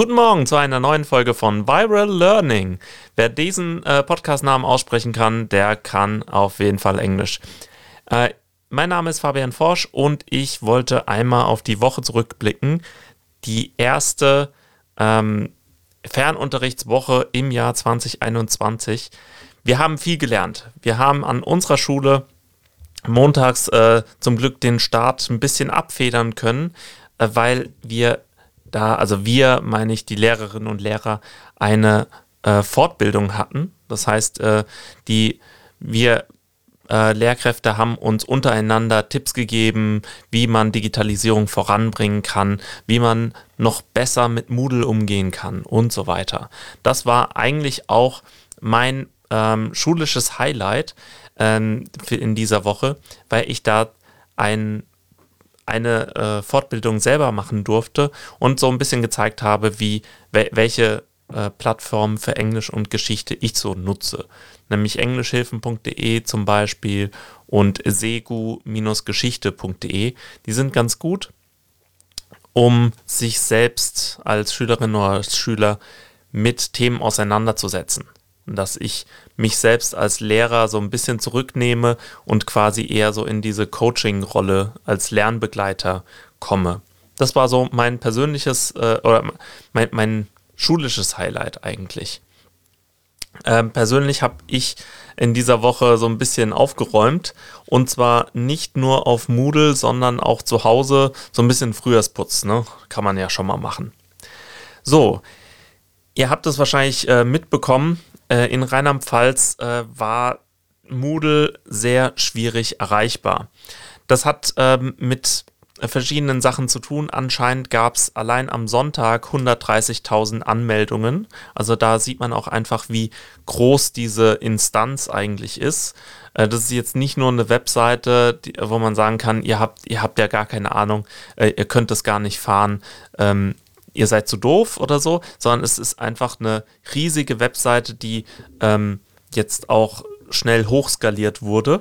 Guten Morgen zu einer neuen Folge von Viral Learning. Wer diesen äh, Podcast-Namen aussprechen kann, der kann auf jeden Fall Englisch. Äh, mein Name ist Fabian Forsch und ich wollte einmal auf die Woche zurückblicken. Die erste ähm, Fernunterrichtswoche im Jahr 2021. Wir haben viel gelernt. Wir haben an unserer Schule montags äh, zum Glück den Start ein bisschen abfedern können, äh, weil wir da, also wir, meine ich, die Lehrerinnen und Lehrer, eine äh, Fortbildung hatten. Das heißt, äh, die wir äh, Lehrkräfte haben uns untereinander Tipps gegeben, wie man Digitalisierung voranbringen kann, wie man noch besser mit Moodle umgehen kann und so weiter. Das war eigentlich auch mein ähm, schulisches Highlight ähm, in dieser Woche, weil ich da ein eine äh, Fortbildung selber machen durfte und so ein bisschen gezeigt habe, wie wel welche äh, Plattformen für Englisch und Geschichte ich so nutze. Nämlich englischhilfen.de zum Beispiel und segu-geschichte.de. Die sind ganz gut, um sich selbst als Schülerin oder als Schüler mit Themen auseinanderzusetzen dass ich mich selbst als Lehrer so ein bisschen zurücknehme und quasi eher so in diese Coaching-Rolle als Lernbegleiter komme. Das war so mein persönliches äh, oder mein, mein schulisches Highlight eigentlich. Ähm, persönlich habe ich in dieser Woche so ein bisschen aufgeräumt und zwar nicht nur auf Moodle, sondern auch zu Hause so ein bisschen Frühjahrsputz, ne? Kann man ja schon mal machen. So, ihr habt es wahrscheinlich äh, mitbekommen, äh, in Rheinland-Pfalz äh, war Moodle sehr schwierig erreichbar. Das hat ähm, mit verschiedenen Sachen zu tun. Anscheinend gab es allein am Sonntag 130.000 Anmeldungen. Also da sieht man auch einfach, wie groß diese Instanz eigentlich ist. Äh, das ist jetzt nicht nur eine Webseite, wo man sagen kann, ihr habt, ihr habt ja gar keine Ahnung, äh, ihr könnt das gar nicht fahren. Ähm, ihr seid zu doof oder so, sondern es ist einfach eine riesige Webseite, die ähm, jetzt auch schnell hochskaliert wurde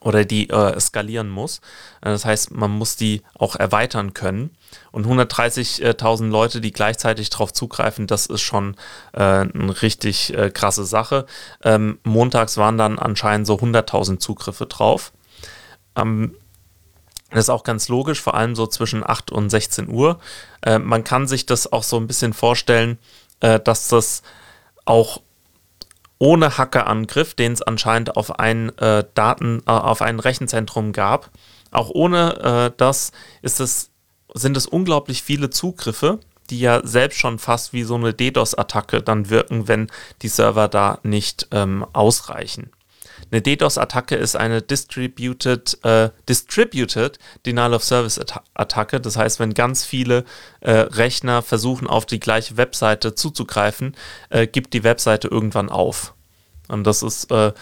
oder die äh, skalieren muss. Äh, das heißt, man muss die auch erweitern können. Und 130.000 Leute, die gleichzeitig darauf zugreifen, das ist schon äh, eine richtig äh, krasse Sache. Ähm, montags waren dann anscheinend so 100.000 Zugriffe drauf. Ähm, das ist auch ganz logisch, vor allem so zwischen 8 und 16 Uhr. Äh, man kann sich das auch so ein bisschen vorstellen, äh, dass das auch ohne Hackerangriff, den es anscheinend auf ein äh, Daten, äh, auf ein Rechenzentrum gab, auch ohne äh, das ist es, sind es unglaublich viele Zugriffe, die ja selbst schon fast wie so eine DDoS-Attacke dann wirken, wenn die Server da nicht ähm, ausreichen. Eine DDoS-Attacke ist eine Distributed, äh, Distributed Denial of Service Attacke. Das heißt, wenn ganz viele äh, Rechner versuchen, auf die gleiche Webseite zuzugreifen, äh, gibt die Webseite irgendwann auf. Und das ist äh,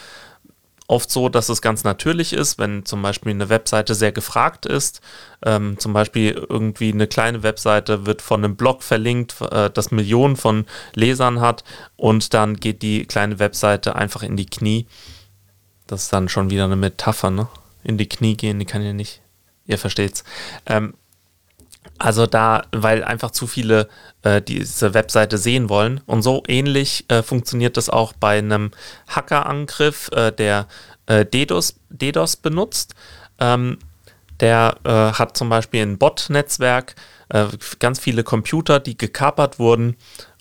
oft so, dass es ganz natürlich ist, wenn zum Beispiel eine Webseite sehr gefragt ist. Ähm, zum Beispiel irgendwie eine kleine Webseite wird von einem Blog verlinkt, äh, das Millionen von Lesern hat und dann geht die kleine Webseite einfach in die Knie das ist dann schon wieder eine Metapher, ne? In die Knie gehen, die kann ja nicht. Ihr versteht's. Ähm, also da, weil einfach zu viele äh, diese Webseite sehen wollen. Und so ähnlich äh, funktioniert das auch bei einem Hackerangriff, äh, der äh, DDoS, DDoS benutzt. Ähm, der äh, hat zum Beispiel ein Bot-Netzwerk, äh, ganz viele Computer, die gekapert wurden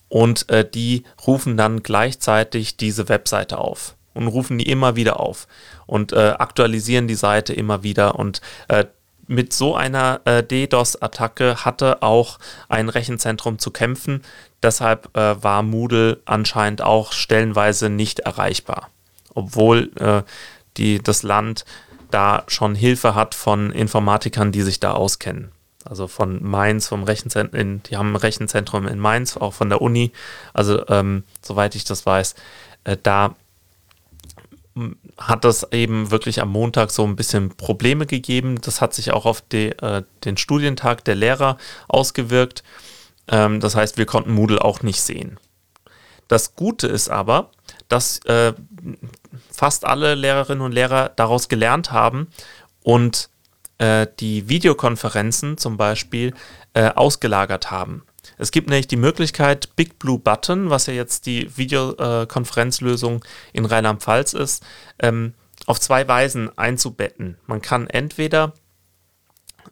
und die rufen dann gleichzeitig diese Webseite auf und rufen die immer wieder auf und äh, aktualisieren die Seite immer wieder und äh, mit so einer äh, DDoS-Attacke hatte auch ein Rechenzentrum zu kämpfen. Deshalb äh, war Moodle anscheinend auch stellenweise nicht erreichbar, obwohl äh, die, das Land da schon Hilfe hat von Informatikern, die sich da auskennen. Also von Mainz, vom Rechenzentrum, die haben ein Rechenzentrum in Mainz, auch von der Uni. Also ähm, soweit ich das weiß, äh, da hat das eben wirklich am Montag so ein bisschen Probleme gegeben. Das hat sich auch auf die, äh, den Studientag der Lehrer ausgewirkt. Ähm, das heißt, wir konnten Moodle auch nicht sehen. Das Gute ist aber, dass äh, fast alle Lehrerinnen und Lehrer daraus gelernt haben und äh, die Videokonferenzen zum Beispiel äh, ausgelagert haben. Es gibt nämlich die Möglichkeit, Big Blue Button, was ja jetzt die Videokonferenzlösung in Rheinland-Pfalz ist, ähm, auf zwei Weisen einzubetten. Man kann entweder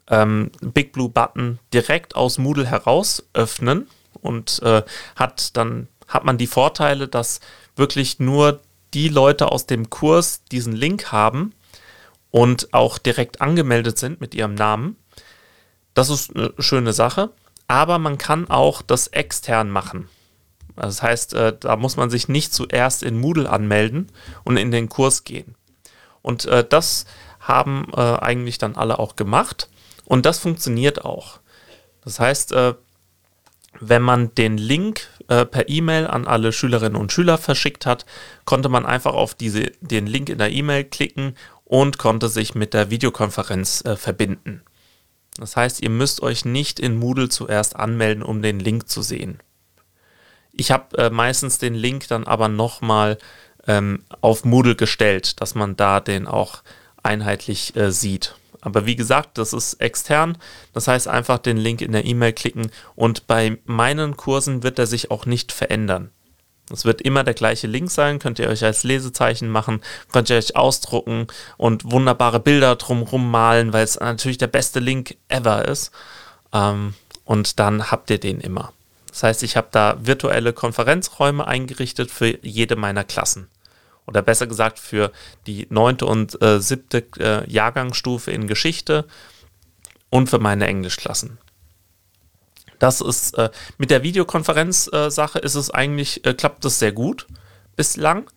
ähm, Big Blue Button direkt aus Moodle heraus öffnen und äh, hat dann hat man die Vorteile, dass wirklich nur die Leute aus dem Kurs diesen Link haben und auch direkt angemeldet sind mit ihrem Namen. Das ist eine schöne Sache, aber man kann auch das extern machen. Das heißt, äh, da muss man sich nicht zuerst in Moodle anmelden und in den Kurs gehen. Und äh, das haben äh, eigentlich dann alle auch gemacht. Und das funktioniert auch. Das heißt, wenn man den Link per E-Mail an alle Schülerinnen und Schüler verschickt hat, konnte man einfach auf diese, den Link in der E-Mail klicken und konnte sich mit der Videokonferenz verbinden. Das heißt, ihr müsst euch nicht in Moodle zuerst anmelden, um den Link zu sehen. Ich habe äh, meistens den Link dann aber nochmal ähm, auf Moodle gestellt, dass man da den auch einheitlich äh, sieht. Aber wie gesagt, das ist extern. Das heißt, einfach den Link in der E-Mail klicken und bei meinen Kursen wird er sich auch nicht verändern. Es wird immer der gleiche Link sein, könnt ihr euch als Lesezeichen machen, könnt ihr euch ausdrucken und wunderbare Bilder drumherum malen, weil es natürlich der beste Link ever ist. Ähm, und dann habt ihr den immer. Das heißt, ich habe da virtuelle Konferenzräume eingerichtet für jede meiner Klassen oder besser gesagt für die neunte und äh, siebte äh, Jahrgangsstufe in Geschichte und für meine Englischklassen. Das ist äh, mit der Videokonferenz-Sache ist es eigentlich, äh, klappt das sehr gut bislang.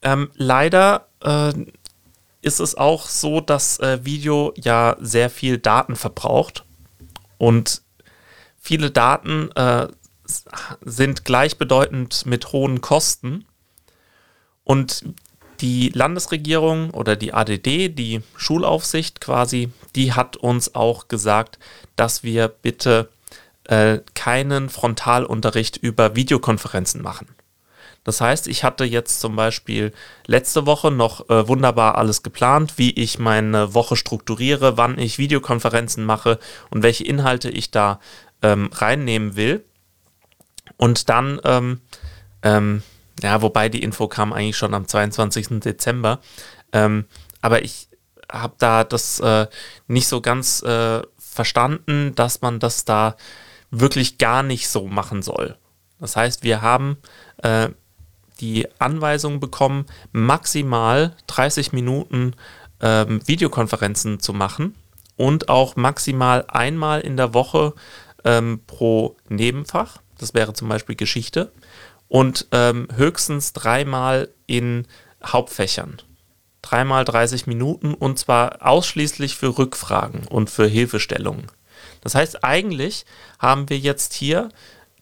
Ähm, leider äh, ist es auch so, dass äh, Video ja sehr viel Daten verbraucht und viele Daten sind gleichbedeutend mit hohen Kosten und die Landesregierung oder die ADD, die Schulaufsicht quasi, die hat uns auch gesagt, dass wir bitte äh, keinen Frontalunterricht über Videokonferenzen machen. Das heißt, ich hatte jetzt zum Beispiel letzte Woche noch äh, wunderbar alles geplant, wie ich meine Woche strukturiere, wann ich Videokonferenzen mache und welche Inhalte ich da ähm, reinnehmen will. Und dann ähm, ähm, ja, wobei die Info kam eigentlich schon am 22. Dezember. Ähm, aber ich habe da das äh, nicht so ganz äh, verstanden, dass man das da wirklich gar nicht so machen soll. Das heißt, wir haben äh, die Anweisung bekommen, maximal 30 Minuten ähm, Videokonferenzen zu machen und auch maximal einmal in der Woche ähm, pro Nebenfach. Das wäre zum Beispiel Geschichte und ähm, höchstens dreimal in Hauptfächern. Dreimal 30 Minuten und zwar ausschließlich für Rückfragen und für Hilfestellungen. Das heißt, eigentlich haben wir jetzt hier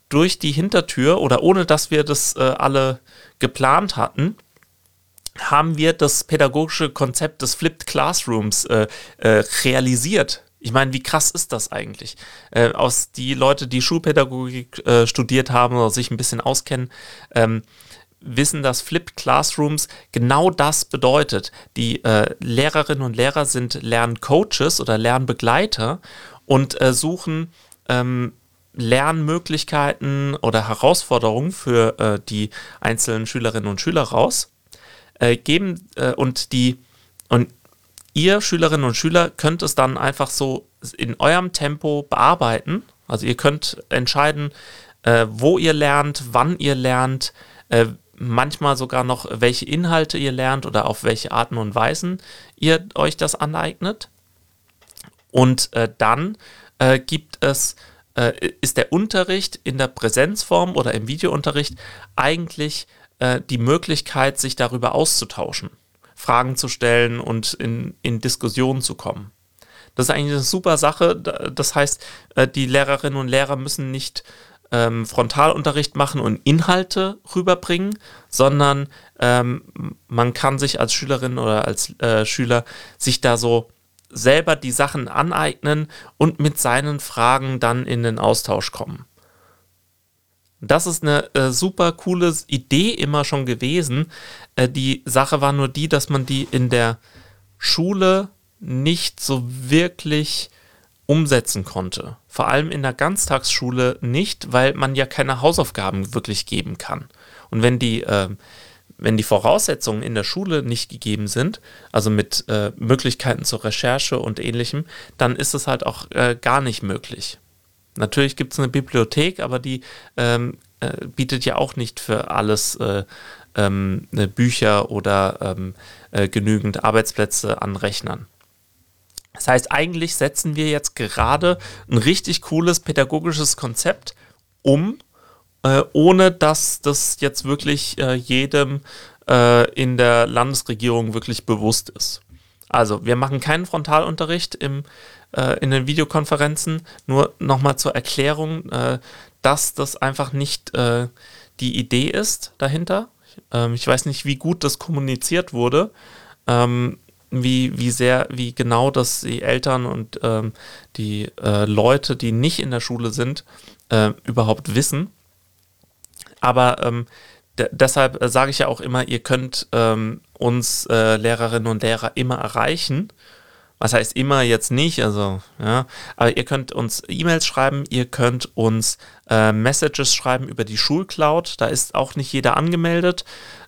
durch die Hintertür oder ohne dass wir das äh, alle geplant hatten, haben wir das pädagogische Konzept des Flipped Classrooms äh, äh, realisiert. Ich meine, wie krass ist das eigentlich? Äh, aus die Leute, die Schulpädagogik äh, studiert haben oder sich ein bisschen auskennen, ähm, wissen, dass Flipped Classrooms genau das bedeutet. Die äh, Lehrerinnen und Lehrer sind Lerncoaches oder Lernbegleiter und äh, suchen ähm, Lernmöglichkeiten oder Herausforderungen für äh, die einzelnen Schülerinnen und Schüler raus, äh, geben und die und ihr Schülerinnen und Schüler könnt es dann einfach so in eurem Tempo bearbeiten. Also ihr könnt entscheiden, äh, wo ihr lernt, wann ihr lernt, äh, manchmal sogar noch, welche Inhalte ihr lernt oder auf welche Arten und Weisen ihr euch das aneignet. Und äh, dann äh, gibt es, äh, ist der Unterricht in der Präsenzform oder im Videounterricht eigentlich äh, die Möglichkeit, sich darüber auszutauschen. Fragen zu stellen und in, in Diskussionen zu kommen. Das ist eigentlich eine super Sache. Das heißt, äh, die Lehrerinnen und Lehrer müssen nicht ähm, Frontalunterricht machen und Inhalte rüberbringen, sondern ähm, man kann sich als Schülerin oder als äh, Schüler sich da so selber die Sachen aneignen und mit seinen Fragen dann in den Austausch kommen. Das ist eine äh, super coole Idee immer schon gewesen. Äh, die Sache war nur die, dass man die in der Schule nicht so wirklich umsetzen konnte. Vor allem in der Ganztagsschule nicht, weil man ja keine Hausaufgaben wirklich geben kann. Und wenn die, äh, wenn die Voraussetzungen in der Schule nicht gegeben sind, also mit äh, Möglichkeiten zur Recherche und ähnlichem, dann ist es halt auch äh, gar nicht möglich. Natürlich gibt es eine Bibliothek, aber die ähm, äh, bietet ja auch nicht für alles äh, ähm, ne, Bücher oder ähm, äh, genügend Arbeitsplätze an Rechnern. Das heißt, eigentlich setzen wir jetzt gerade ein richtig cooles pädagogisches Konzept um, äh, ohne dass das jetzt wirklich äh, jedem äh, in der Landesregierung wirklich bewusst ist. Also, wir machen keinen Frontalunterricht im, äh, in den Videokonferenzen, nur nochmal zur Erklärung, äh, dass das einfach nicht äh, die Idee ist dahinter. Ähm, ich weiß nicht, wie gut das kommuniziert wurde. Ähm, wie, wie sehr, wie genau das die Eltern und ähm, die äh, Leute, die nicht in der Schule sind, überhaupt wissen. Aber ähm, deshalb äh, sage ich ja auch immer, ihr könnt ähm, uns äh, Lehrerinnen und Lehrer immer erreichen. Was heißt immer jetzt nicht, also ja, aber ihr könnt uns E-Mails schreiben, ihr könnt uns äh, Messages schreiben über die Schulcloud. Da ist auch nicht jeder angemeldet,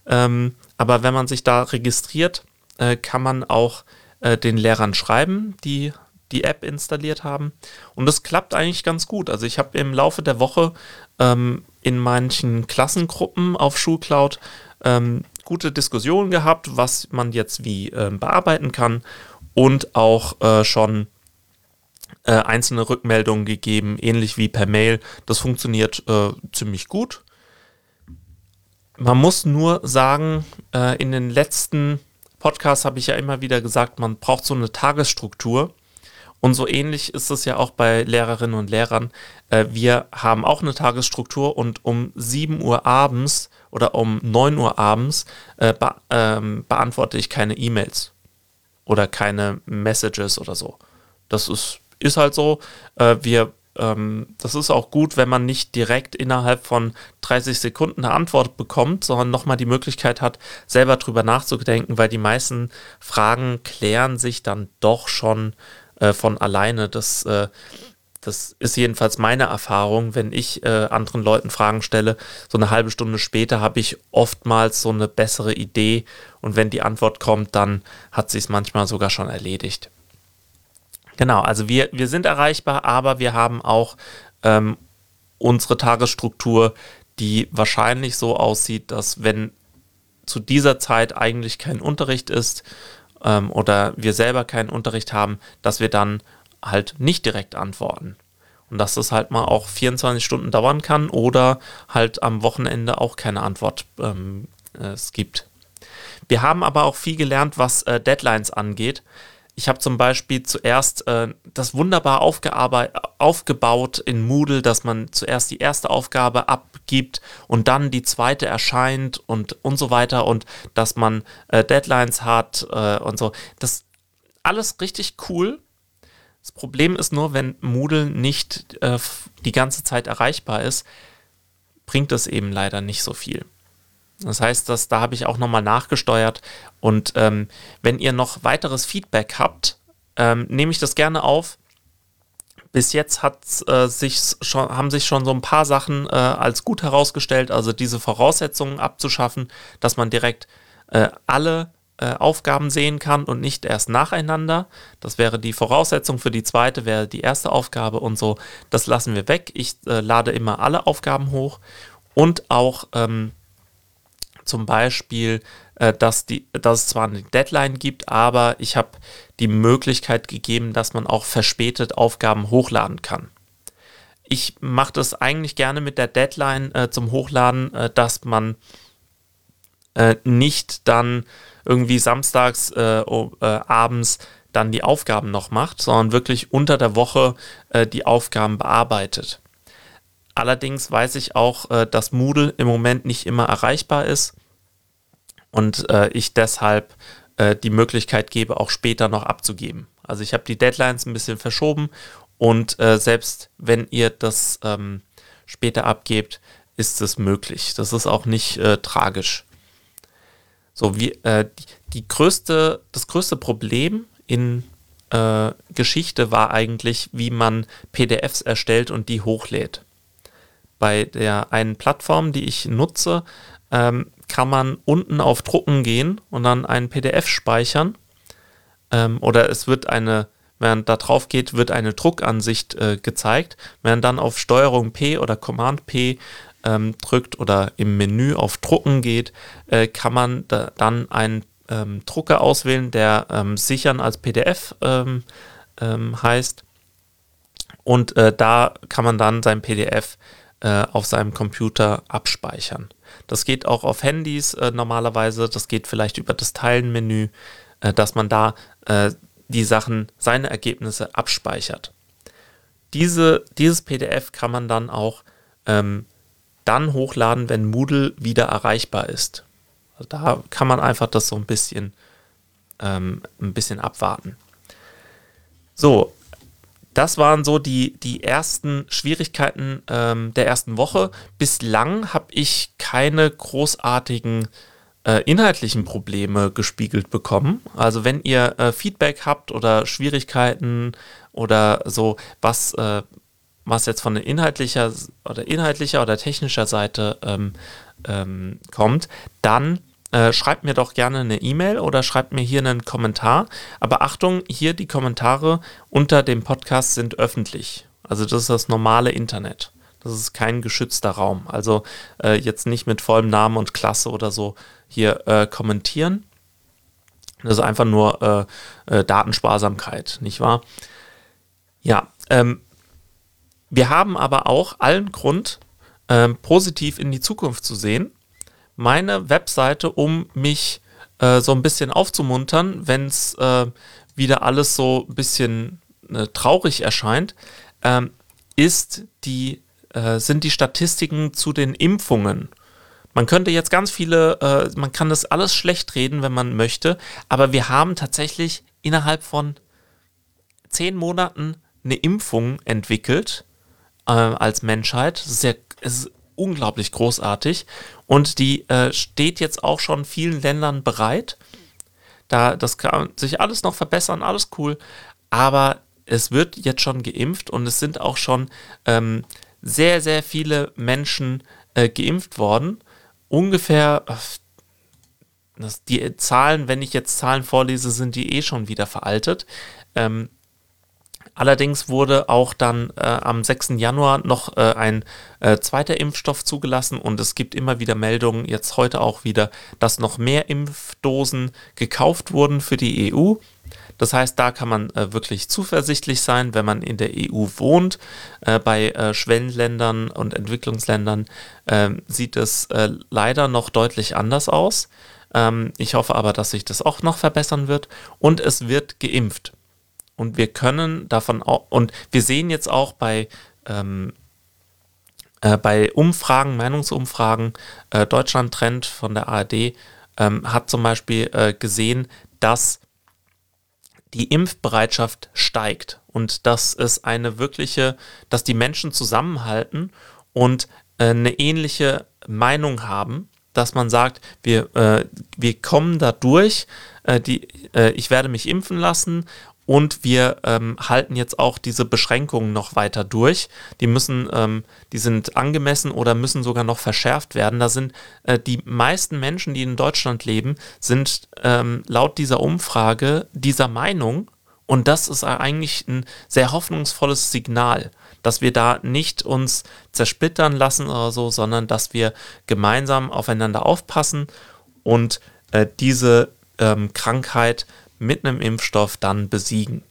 ähm, aber wenn man sich da registriert, äh, kann man auch äh, den Lehrern schreiben, die die App installiert haben. Und das klappt eigentlich ganz gut. Also ich habe im Laufe der Woche ähm, in manchen Klassengruppen auf Schulcloud ähm, gute Diskussionen gehabt, was man jetzt wie äh, bearbeiten kann und auch äh, schon äh, einzelne Rückmeldungen gegeben, ähnlich wie per Mail. Das funktioniert äh, ziemlich gut. Man muss nur sagen, äh, in den letzten Podcast habe ich ja immer wieder gesagt, man braucht so eine Tagesstruktur. Und so ähnlich ist es ja auch bei Lehrerinnen und Lehrern. Äh, wir haben auch eine Tagesstruktur und um 7 Uhr abends oder um 9 Uhr abends äh, be ähm, beantworte ich keine E-Mails oder keine Messages oder so. Das ist, ist halt so. Äh, wir ähm, das ist auch gut, wenn man nicht direkt innerhalb von 30 Sekunden eine Antwort bekommt, sondern nochmal die Möglichkeit hat, selber drüber nachzudenken, weil die meisten Fragen klären sich dann doch schon äh, von alleine. Das, äh, das ist jedenfalls meine Erfahrung, wenn ich äh, anderen Leuten Fragen stelle. So eine halbe Stunde später habe ich oftmals so eine bessere Idee und wenn die Antwort kommt, dann hat sich es manchmal sogar schon erledigt. Genau, also wir, wir sind erreichbar, aber wir haben auch ähm, unsere Tagesstruktur, die wahrscheinlich so aussieht, dass wenn zu dieser Zeit eigentlich kein Unterricht ist ähm, oder wir selber keinen Unterricht haben, dass wir dann halt nicht direkt antworten. Und dass das halt mal auch 24 Stunden dauern kann oder halt am Wochenende auch keine Antwort ähm, es gibt. Wir haben aber auch viel gelernt, was äh, Deadlines angeht. Ich habe zum Beispiel zuerst äh, das wunderbar aufgebaut in Moodle, dass man zuerst die erste Aufgabe abgibt und dann die zweite erscheint und, und so weiter und dass man äh, Deadlines hat äh, und so. Das alles richtig cool. Das Problem ist nur, wenn Moodle nicht äh, die ganze Zeit erreichbar ist, bringt es eben leider nicht so viel. Das heißt, dass, da habe ich auch nochmal nachgesteuert. Und ähm, wenn ihr noch weiteres Feedback habt, ähm, nehme ich das gerne auf. Bis jetzt hat, äh, sich schon, haben sich schon so ein paar Sachen äh, als gut herausgestellt, also diese Voraussetzungen abzuschaffen, dass man direkt äh, alle äh, Aufgaben sehen kann und nicht erst nacheinander. Das wäre die Voraussetzung für die zweite, wäre die erste Aufgabe und so. Das lassen wir weg. Ich äh, lade immer alle Aufgaben hoch und auch ähm, zum Beispiel, äh, dass, die, dass es zwar eine Deadline gibt, aber ich habe die Möglichkeit gegeben, dass man auch verspätet Aufgaben hochladen kann. Ich mache das eigentlich gerne mit der Deadline äh, zum Hochladen, äh, dass man äh, nicht dann irgendwie samstags äh, äh, abends dann die Aufgaben noch macht, sondern wirklich unter der Woche die Aufgaben bearbeitet. Allerdings weiß ich auch, äh, dass Moodle im Moment nicht immer erreichbar ist und äh, ich deshalb äh, die Möglichkeit gebe, auch später noch abzugeben. Also ich habe die Deadlines ein bisschen verschoben und äh, selbst wenn ihr das ähm, später abgebt, ist es möglich. Das ist auch nicht äh, tragisch. So wie äh, die, die größte, das größte Problem in Geschichte war eigentlich, wie man PDFs erstellt und die hochlädt. Bei der einen Plattform, die ich nutze, ähm, kann man unten auf Drucken gehen und dann ein PDF speichern. Ähm, oder es wird eine, während da drauf geht, wird eine Druckansicht äh, gezeigt. Während dann auf Steuerung P oder Command P ähm, drückt oder im Menü auf Drucken geht, äh, kann man da, dann einen ähm, Drucker auswählen, der ähm, sichern als PDF ähm, heißt. Und äh, da kann man dann sein PDF äh, auf seinem Computer abspeichern. Das geht auch auf Handys äh, normalerweise, das geht vielleicht über das Teilen-Menü, äh, dass man da äh, die Sachen, seine Ergebnisse abspeichert. Diese, dieses PDF kann man dann auch ähm, dann hochladen, wenn Moodle wieder erreichbar ist. Also da kann man einfach das so ein bisschen, ähm, ein bisschen abwarten. So, das waren so die, die ersten Schwierigkeiten ähm, der ersten Woche. Bislang habe ich keine großartigen äh, inhaltlichen Probleme gespiegelt bekommen. Also wenn ihr äh, Feedback habt oder Schwierigkeiten oder so, was, äh, was jetzt von inhaltlicher oder inhaltlicher oder technischer Seite ähm, ähm, kommt, dann äh, schreibt mir doch gerne eine E-Mail oder schreibt mir hier einen Kommentar. Aber Achtung, hier die Kommentare unter dem Podcast sind öffentlich. Also das ist das normale Internet. Das ist kein geschützter Raum. Also äh, jetzt nicht mit vollem Namen und Klasse oder so hier äh, kommentieren. Das ist einfach nur äh, äh, Datensparsamkeit, nicht wahr? Ja, ähm, wir haben aber auch allen Grund, ähm, positiv in die Zukunft zu sehen meine Webseite, um mich äh, so ein bisschen aufzumuntern, wenn es äh, wieder alles so ein bisschen äh, traurig erscheint, ähm, ist die, äh, sind die Statistiken zu den Impfungen. Man könnte jetzt ganz viele, äh, man kann das alles schlecht reden, wenn man möchte, aber wir haben tatsächlich innerhalb von zehn Monaten eine Impfung entwickelt äh, als Menschheit. Das ist ja, ist unglaublich großartig und die äh, steht jetzt auch schon vielen Ländern bereit. Da, das kann sich alles noch verbessern, alles cool, aber es wird jetzt schon geimpft und es sind auch schon ähm, sehr, sehr viele Menschen äh, geimpft worden. Ungefähr, das, die Zahlen, wenn ich jetzt Zahlen vorlese, sind die eh schon wieder veraltet. Ähm, Allerdings wurde auch dann äh, am 6. Januar noch äh, ein äh, zweiter Impfstoff zugelassen und es gibt immer wieder Meldungen, jetzt heute auch wieder, dass noch mehr Impfdosen gekauft wurden für die EU. Das heißt, da kann man äh, wirklich zuversichtlich sein, wenn man in der EU wohnt. Äh, bei äh, Schwellenländern und Entwicklungsländern ähm, sieht es leider noch deutlich anders aus. Ähm, ich hoffe aber, dass sich das auch noch verbessern wird. Und es wird geimpft. Und wir können davon auch, und wir sehen jetzt auch bei, ähm, äh, bei Umfragen, Meinungsumfragen, äh, Deutschland Trend von der ARD ähm, hat zum Beispiel äh, gesehen, dass die Impfbereitschaft steigt und dass es eine wirkliche, dass die Menschen zusammenhalten und äh, eine ähnliche Meinung haben, dass man sagt, wir, äh, wir kommen da durch, äh, die, äh, ich werde mich impfen lassen und wir ähm, halten jetzt auch diese Beschränkungen noch weiter durch. Die müssen, ähm, die sind angemessen oder müssen sogar noch verschärft werden. Da sind äh, die meisten Menschen, die in Deutschland leben, sind ähm, laut dieser Umfrage dieser Meinung. Und das ist eigentlich ein sehr hoffnungsvolles Signal, dass wir da nicht uns zersplittern lassen oder so, sondern dass wir gemeinsam aufeinander aufpassen und äh, diese ähm, Krankheit mit einem Impfstoff dann besiegen.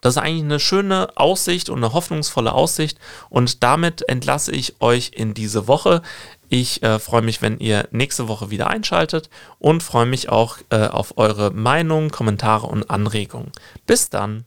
Das ist eigentlich eine schöne Aussicht und eine hoffnungsvolle Aussicht und damit entlasse ich euch in diese Woche. Ich äh, freue mich, wenn ihr nächste Woche wieder einschaltet und freue mich auch äh, auf eure Meinungen, Kommentare und Anregungen. Bis dann.